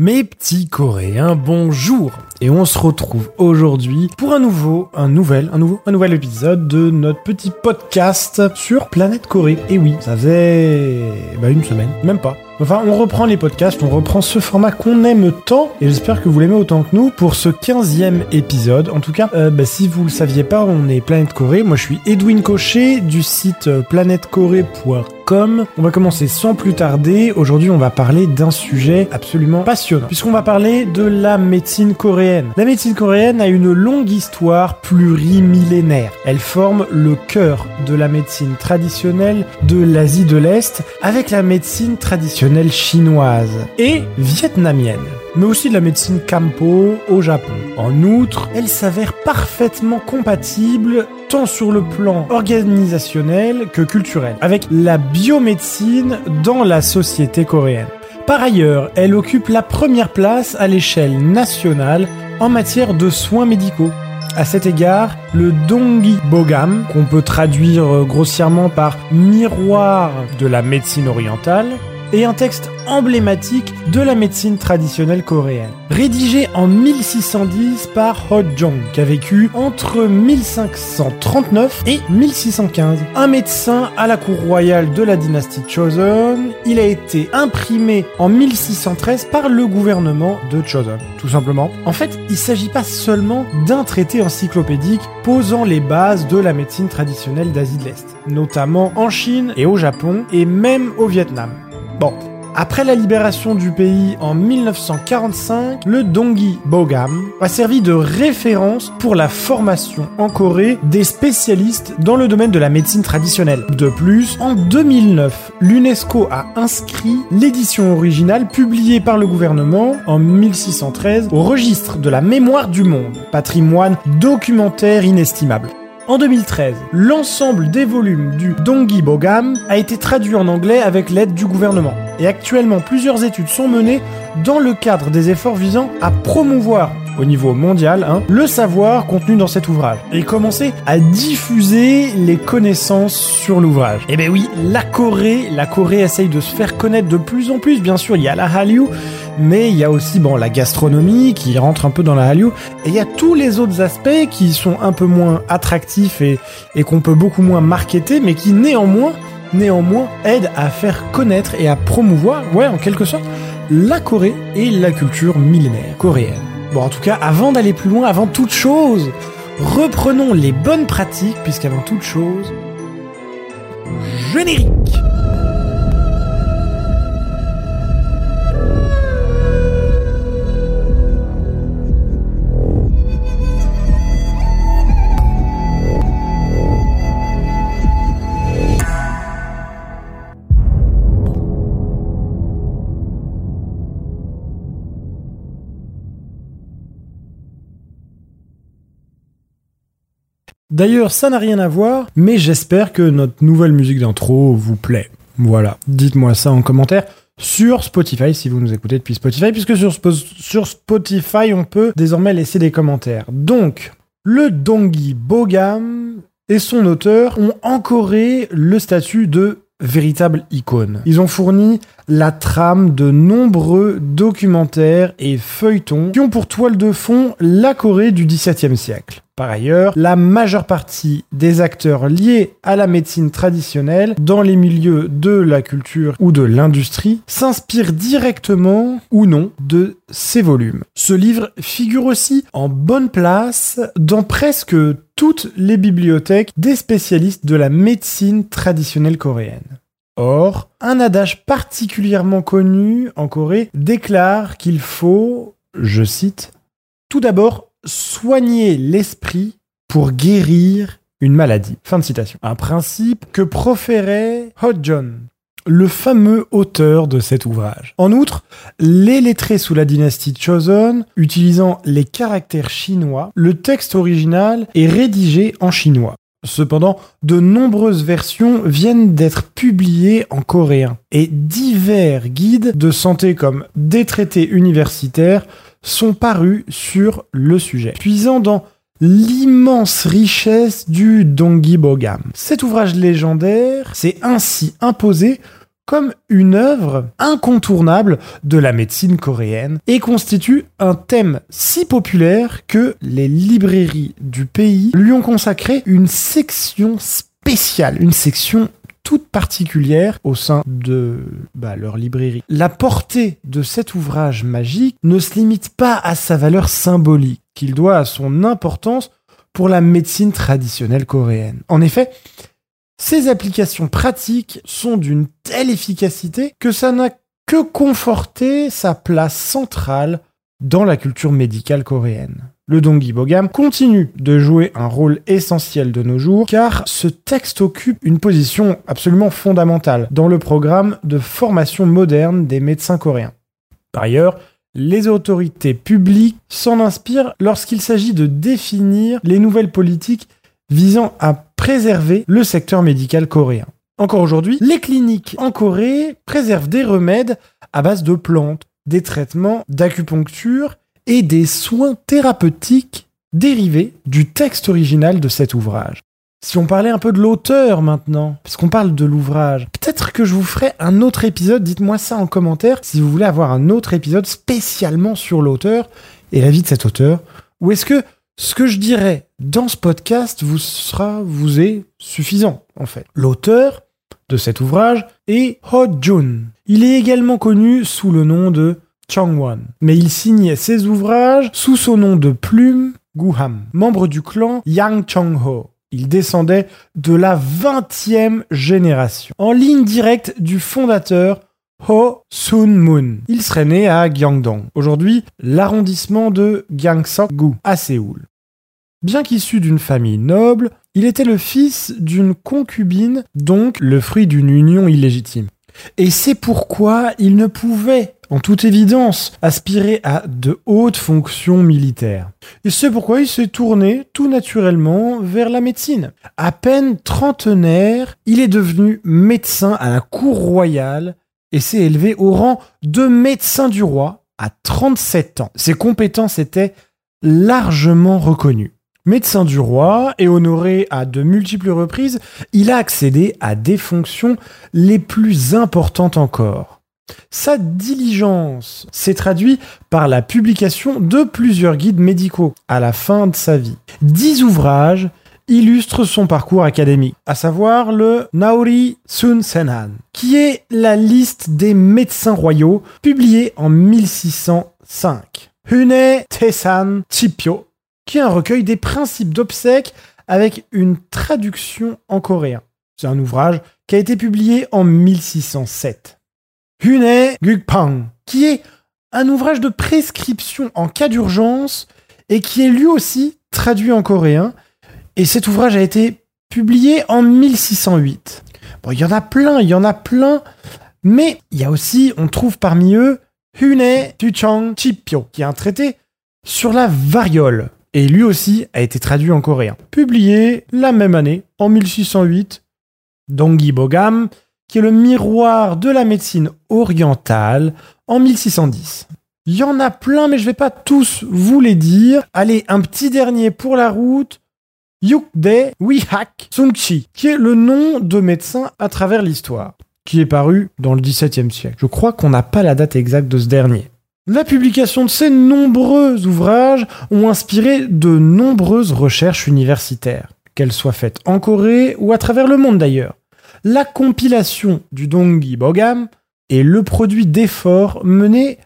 Mes petits Coréens, bonjour Et on se retrouve aujourd'hui pour un nouveau, un nouvel, un nouveau, un nouvel épisode de notre petit podcast sur Planète Corée. Et oui, ça faisait bah, une semaine, même pas. Enfin, on reprend les podcasts, on reprend ce format qu'on aime tant, et j'espère que vous l'aimez autant que nous pour ce 15e épisode. En tout cas, euh, bah, si vous le saviez pas, on est Planète Corée. Moi, je suis Edwin Cochet du site euh, On va commencer sans plus tarder. Aujourd'hui, on va parler d'un sujet absolument passionnant, puisqu'on va parler de la médecine coréenne. La médecine coréenne a une longue histoire plurimillénaire. Elle forme le cœur de la médecine traditionnelle de l'Asie de l'Est, avec la médecine traditionnelle chinoise et vietnamienne, mais aussi de la médecine Kampo au Japon. En outre, elle s'avère parfaitement compatible tant sur le plan organisationnel que culturel, avec la biomédecine dans la société coréenne. Par ailleurs, elle occupe la première place à l'échelle nationale en matière de soins médicaux. À cet égard, le Dongi Bogam, qu'on peut traduire grossièrement par miroir de la médecine orientale, est un texte emblématique de la médecine traditionnelle coréenne. Rédigé en 1610 par Ho Jong, qui a vécu entre 1539 et 1615. Un médecin à la cour royale de la dynastie Choson, il a été imprimé en 1613 par le gouvernement de Choson, tout simplement. En fait, il s'agit pas seulement d'un traité encyclopédique posant les bases de la médecine traditionnelle d'Asie de l'Est, notamment en Chine et au Japon et même au Vietnam. Bon, après la libération du pays en 1945, le Dongi Bogam a servi de référence pour la formation en Corée des spécialistes dans le domaine de la médecine traditionnelle. De plus, en 2009, l'UNESCO a inscrit l'édition originale publiée par le gouvernement en 1613 au registre de la mémoire du monde, patrimoine documentaire inestimable. En 2013, l'ensemble des volumes du Dongi Bogam a été traduit en anglais avec l'aide du gouvernement. Et actuellement, plusieurs études sont menées dans le cadre des efforts visant à promouvoir au niveau mondial hein, le savoir contenu dans cet ouvrage et commencer à diffuser les connaissances sur l'ouvrage. Et eh ben oui, la Corée, la Corée essaye de se faire connaître de plus en plus. Bien sûr, il y a la Hallyu, mais il y a aussi bon la gastronomie qui rentre un peu dans la Hallyu et il y a tous les autres aspects qui sont un peu moins attractifs et, qu'on peut beaucoup moins marketer, mais qui néanmoins néanmoins aident à faire connaître et à promouvoir, ouais, en quelque sorte, la Corée et la culture millénaire coréenne. Bon, en tout cas, avant d'aller plus loin, avant toute chose, reprenons les bonnes pratiques, puisqu'avant toute chose, générique D'ailleurs, ça n'a rien à voir, mais j'espère que notre nouvelle musique d'intro vous plaît. Voilà, dites-moi ça en commentaire sur Spotify si vous nous écoutez depuis Spotify, puisque sur, Spotify on peut désormais laisser des commentaires. Donc, le Dongi Bogam et son auteur ont encoré le statut de véritable icône. Ils ont fourni la trame de nombreux documentaires et feuilletons qui ont pour toile de fond la Corée du XVIIe siècle. Par ailleurs, la majeure partie des acteurs liés à la médecine traditionnelle dans les milieux de la culture ou de l'industrie s'inspirent directement ou non de ces volumes. Ce livre figure aussi en bonne place dans presque toutes les bibliothèques des spécialistes de la médecine traditionnelle coréenne. Or, un adage particulièrement connu en Corée déclare qu'il faut, je cite, tout d'abord soigner l'esprit pour guérir une maladie. Fin de citation. Un principe que proférait John, le fameux auteur de cet ouvrage. En outre, les lettrés sous la dynastie Choson, utilisant les caractères chinois, le texte original est rédigé en chinois. Cependant, de nombreuses versions viennent d'être publiées en coréen et divers guides de santé comme des traités universitaires sont parus sur le sujet, puisant dans l'immense richesse du Dongi Bogam. Cet ouvrage légendaire s'est ainsi imposé comme une œuvre incontournable de la médecine coréenne et constitue un thème si populaire que les librairies du pays lui ont consacré une section spéciale, une section toute particulière au sein de bah, leur librairie. La portée de cet ouvrage magique ne se limite pas à sa valeur symbolique, qu'il doit à son importance pour la médecine traditionnelle coréenne. En effet, ces applications pratiques sont d'une telle efficacité que ça n'a que conforté sa place centrale dans la culture médicale coréenne. Le Dongi Bogam continue de jouer un rôle essentiel de nos jours car ce texte occupe une position absolument fondamentale dans le programme de formation moderne des médecins coréens. Par ailleurs, les autorités publiques s'en inspirent lorsqu'il s'agit de définir les nouvelles politiques visant à préserver le secteur médical coréen. Encore aujourd'hui, les cliniques en Corée préservent des remèdes à base de plantes, des traitements d'acupuncture et des soins thérapeutiques dérivés du texte original de cet ouvrage. Si on parlait un peu de l'auteur maintenant, puisqu'on parle de l'ouvrage, peut-être que je vous ferai un autre épisode, dites-moi ça en commentaire si vous voulez avoir un autre épisode spécialement sur l'auteur et la vie de cet auteur, ou est-ce que ce que je dirais dans ce podcast vous sera, vous est suffisant, en fait. L'auteur de cet ouvrage est Ho Jun. Il est également connu sous le nom de Changwon, mais il signait ses ouvrages sous son nom de plume Guham, membre du clan Yang Chong-ho. Il descendait de la 20e génération, en ligne directe du fondateur Ho Sun-moon. Il serait né à Gyeongdong, aujourd'hui l'arrondissement de Gyeongsok-gu, à Séoul. Bien qu'issu d'une famille noble, il était le fils d'une concubine, donc le fruit d'une union illégitime. Et c'est pourquoi il ne pouvait, en toute évidence, aspirer à de hautes fonctions militaires. Et c'est pourquoi il s'est tourné tout naturellement vers la médecine. À peine trentenaire, il est devenu médecin à la cour royale et s'est élevé au rang de médecin du roi à 37 ans. Ses compétences étaient largement reconnues. Médecin du roi et honoré à de multiples reprises, il a accédé à des fonctions les plus importantes encore. Sa diligence s'est traduite par la publication de plusieurs guides médicaux à la fin de sa vie. Dix ouvrages illustrent son parcours académique, à savoir le Naori Sun Senhan, qui est la liste des médecins royaux publiée en 1605. Hune Tesan Chipyo, qui est un recueil des principes d'obsèques avec une traduction en coréen. C'est un ouvrage qui a été publié en 1607. Hune Gukpang, qui est un ouvrage de prescription en cas d'urgence et qui est lui aussi traduit en coréen. Et cet ouvrage a été publié en 1608. Bon, il y en a plein, il y en a plein, mais il y a aussi, on trouve parmi eux, Hune Tuchang Chipyo, qui est un traité sur la variole et lui aussi a été traduit en coréen. Publié la même année, en 1608, Dongi Bogam, qui est le miroir de la médecine orientale, en 1610. Il y en a plein, mais je ne vais pas tous vous les dire. Allez, un petit dernier pour la route. Yukde Wihak Sungchi, qui est le nom de médecin à travers l'histoire, qui est paru dans le XVIIe siècle. Je crois qu'on n'a pas la date exacte de ce dernier. La publication de ces nombreux ouvrages ont inspiré de nombreuses recherches universitaires, qu'elles soient faites en Corée ou à travers le monde d'ailleurs. La compilation du Dongi Bogam est le produit d'efforts menés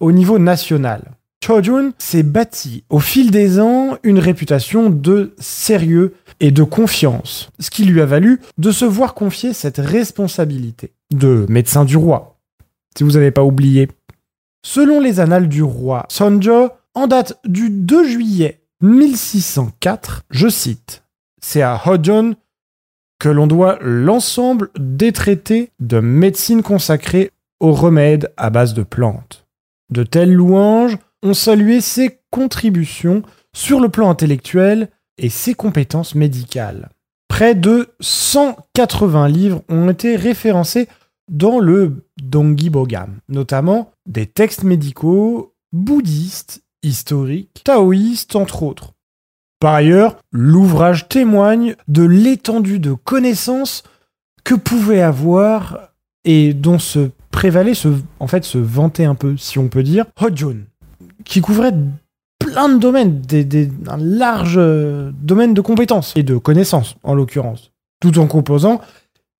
au niveau national. Chojun s'est bâti au fil des ans une réputation de sérieux et de confiance, ce qui lui a valu de se voir confier cette responsabilité de médecin du roi. Si vous n'avez pas oublié, Selon les annales du roi Sonjo, en date du 2 juillet 1604, je cite, c'est à Hojon que l'on doit l'ensemble des traités de médecine consacrés aux remèdes à base de plantes. De telles louanges ont salué ses contributions sur le plan intellectuel et ses compétences médicales. Près de 180 livres ont été référencés dans le Dongi Bogam, notamment des textes médicaux, bouddhistes, historiques, taoïstes entre autres. Par ailleurs, l'ouvrage témoigne de l'étendue de connaissances que pouvait avoir et dont se prévalait, en fait, se vantait un peu, si on peut dire, Hojun, qui couvrait plein de domaines, un large euh, domaine de compétences et de connaissances, en l'occurrence. Tout en composant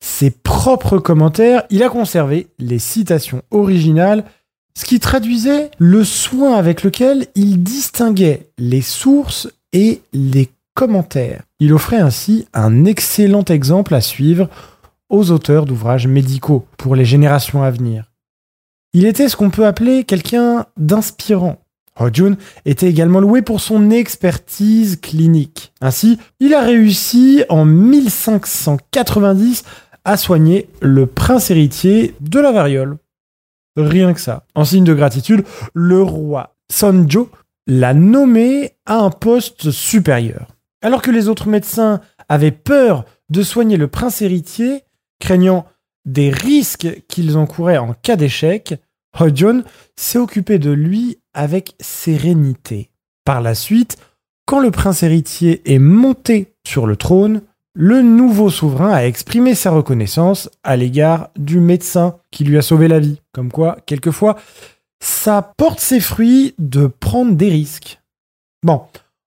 ses propres commentaires, il a conservé les citations originales, ce qui traduisait le soin avec lequel il distinguait les sources et les commentaires. Il offrait ainsi un excellent exemple à suivre aux auteurs d'ouvrages médicaux pour les générations à venir. Il était ce qu'on peut appeler quelqu'un d'inspirant. Hojun était également loué pour son expertise clinique. Ainsi, il a réussi en 1590 à soigner le prince héritier de la variole. Rien que ça. En signe de gratitude, le roi Sonjo l'a nommé à un poste supérieur. Alors que les autres médecins avaient peur de soigner le prince héritier, craignant des risques qu'ils encouraient en cas d'échec, Hojun s'est occupé de lui avec sérénité. Par la suite, quand le prince héritier est monté sur le trône, le nouveau souverain a exprimé sa reconnaissance à l'égard du médecin qui lui a sauvé la vie. Comme quoi, quelquefois, ça porte ses fruits de prendre des risques. Bon,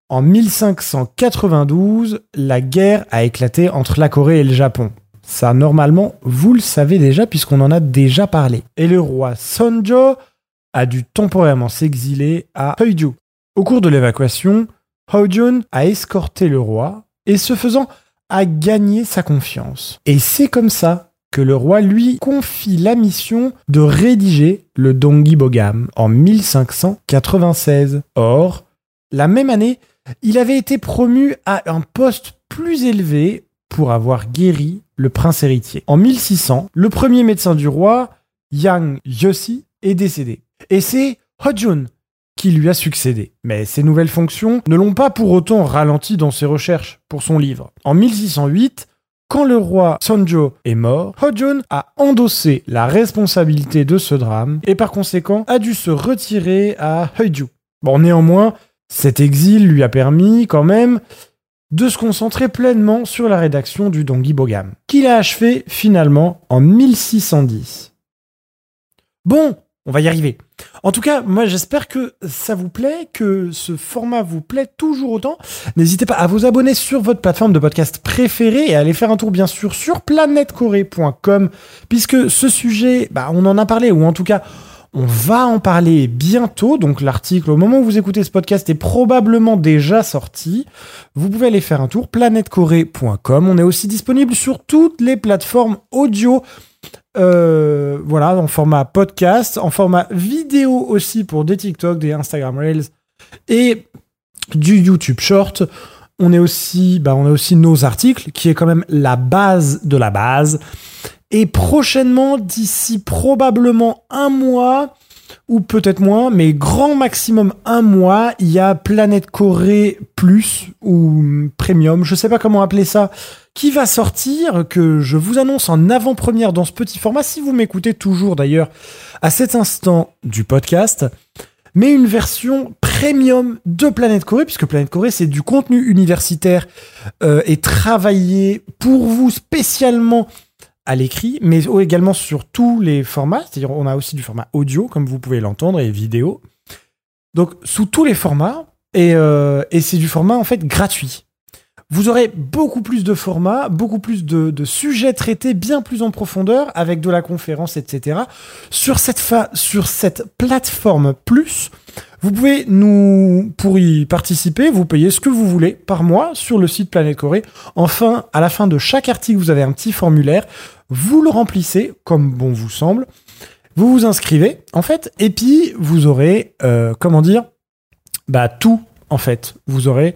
en 1592, la guerre a éclaté entre la Corée et le Japon. Ça, normalement, vous le savez déjà puisqu'on en a déjà parlé. Et le roi Sonjo a dû temporairement s'exiler à Heiju. Au cours de l'évacuation, Hojun a escorté le roi et ce faisant a gagné sa confiance. Et c'est comme ça que le roi lui confie la mission de rédiger le Dongi Bogam en 1596. Or, la même année, il avait été promu à un poste plus élevé pour avoir guéri le prince héritier. En 1600, le premier médecin du roi, Yang Yosi, est décédé. Et c'est Hojun qui lui a succédé. Mais ses nouvelles fonctions ne l'ont pas pour autant ralenti dans ses recherches pour son livre. En 1608, quand le roi Sonjo est mort, Hojun a endossé la responsabilité de ce drame et par conséquent a dû se retirer à Heiju. Bon, néanmoins, cet exil lui a permis quand même de se concentrer pleinement sur la rédaction du Dongi Bogam, qu'il a achevé finalement en 1610. Bon, on va y arriver. En tout cas, moi j'espère que ça vous plaît, que ce format vous plaît toujours autant. N'hésitez pas à vous abonner sur votre plateforme de podcast préférée et à aller faire un tour bien sûr sur planetcorée.com puisque ce sujet, bah, on en a parlé ou en tout cas on va en parler bientôt, donc l'article au moment où vous écoutez ce podcast est probablement déjà sorti. Vous pouvez aller faire un tour planetcorée.com. On est aussi disponible sur toutes les plateformes audio euh, voilà, en format podcast, en format vidéo aussi pour des TikTok, des Instagram Reels et du YouTube Short. On est aussi, bah, on a aussi nos articles qui est quand même la base de la base. Et prochainement, d'ici probablement un mois, ou peut-être moins, mais grand maximum un mois, il y a Planète Corée Plus ou Premium, je sais pas comment appeler ça, qui va sortir, que je vous annonce en avant-première dans ce petit format, si vous m'écoutez toujours d'ailleurs à cet instant du podcast, mais une version premium de Planète Corée, puisque Planète Corée, c'est du contenu universitaire euh, et travaillé pour vous spécialement à l'écrit, mais également sur tous les formats. C'est-à-dire, on a aussi du format audio, comme vous pouvez l'entendre, et vidéo. Donc, sous tous les formats, et, euh, et c'est du format en fait gratuit. Vous aurez beaucoup plus de formats, beaucoup plus de, sujets traités bien plus en profondeur avec de la conférence, etc. Sur cette, sur cette plateforme plus, vous pouvez nous, pour y participer, vous payez ce que vous voulez par mois sur le site Planète Corée. Enfin, à la fin de chaque article, vous avez un petit formulaire. Vous le remplissez comme bon vous semble. Vous vous inscrivez, en fait, et puis vous aurez, euh, comment dire, bah tout, en fait. Vous aurez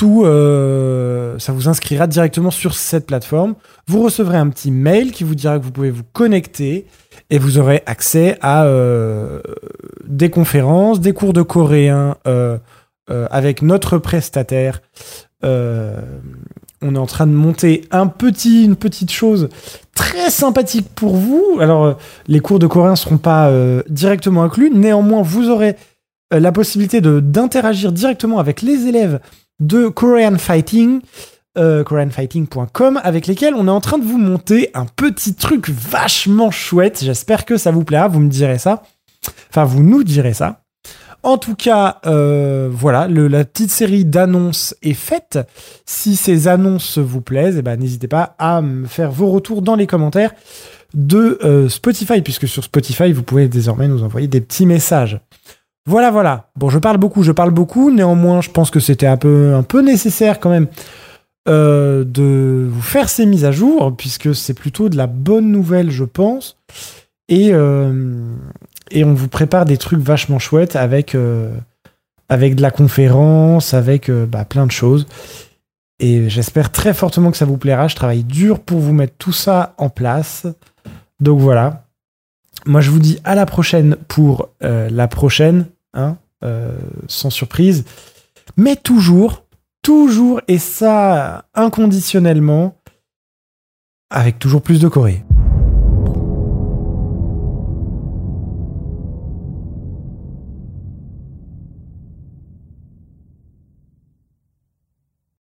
tout, euh, ça vous inscrira directement sur cette plateforme. Vous recevrez un petit mail qui vous dira que vous pouvez vous connecter et vous aurez accès à euh, des conférences, des cours de coréen euh, avec notre prestataire. On est en train de monter un petit, une petite chose très sympathique pour vous. Alors, les cours de coréen ne seront pas directement inclus. Néanmoins, vous aurez la possibilité d'interagir directement avec les élèves de Korean Fighting euh, koreanfighting.com avec lesquels on est en train de vous monter un petit truc vachement chouette. J'espère que ça vous plaira, vous me direz ça. Enfin, vous nous direz ça. En tout cas, euh, voilà, la petite série d'annonces est faite. Si ces annonces vous plaisent, eh ben, n'hésitez pas à me faire vos retours dans les commentaires de euh, Spotify, puisque sur Spotify, vous pouvez désormais nous envoyer des petits messages. Voilà, voilà. Bon, je parle beaucoup, je parle beaucoup. Néanmoins, je pense que c'était un peu, un peu nécessaire quand même euh, de vous faire ces mises à jour, puisque c'est plutôt de la bonne nouvelle, je pense. Et, euh, on vous prépare des trucs vachement chouettes avec, euh, de la conférence, avec bah, plein de choses. Et j'espère très fortement que ça vous plaira. Je travaille dur pour vous mettre tout ça en place. Donc voilà. Moi, je vous dis à la prochaine pour la prochaine, hein, sans surprise. Mais toujours, toujours, et ça inconditionnellement, avec toujours plus de Corée.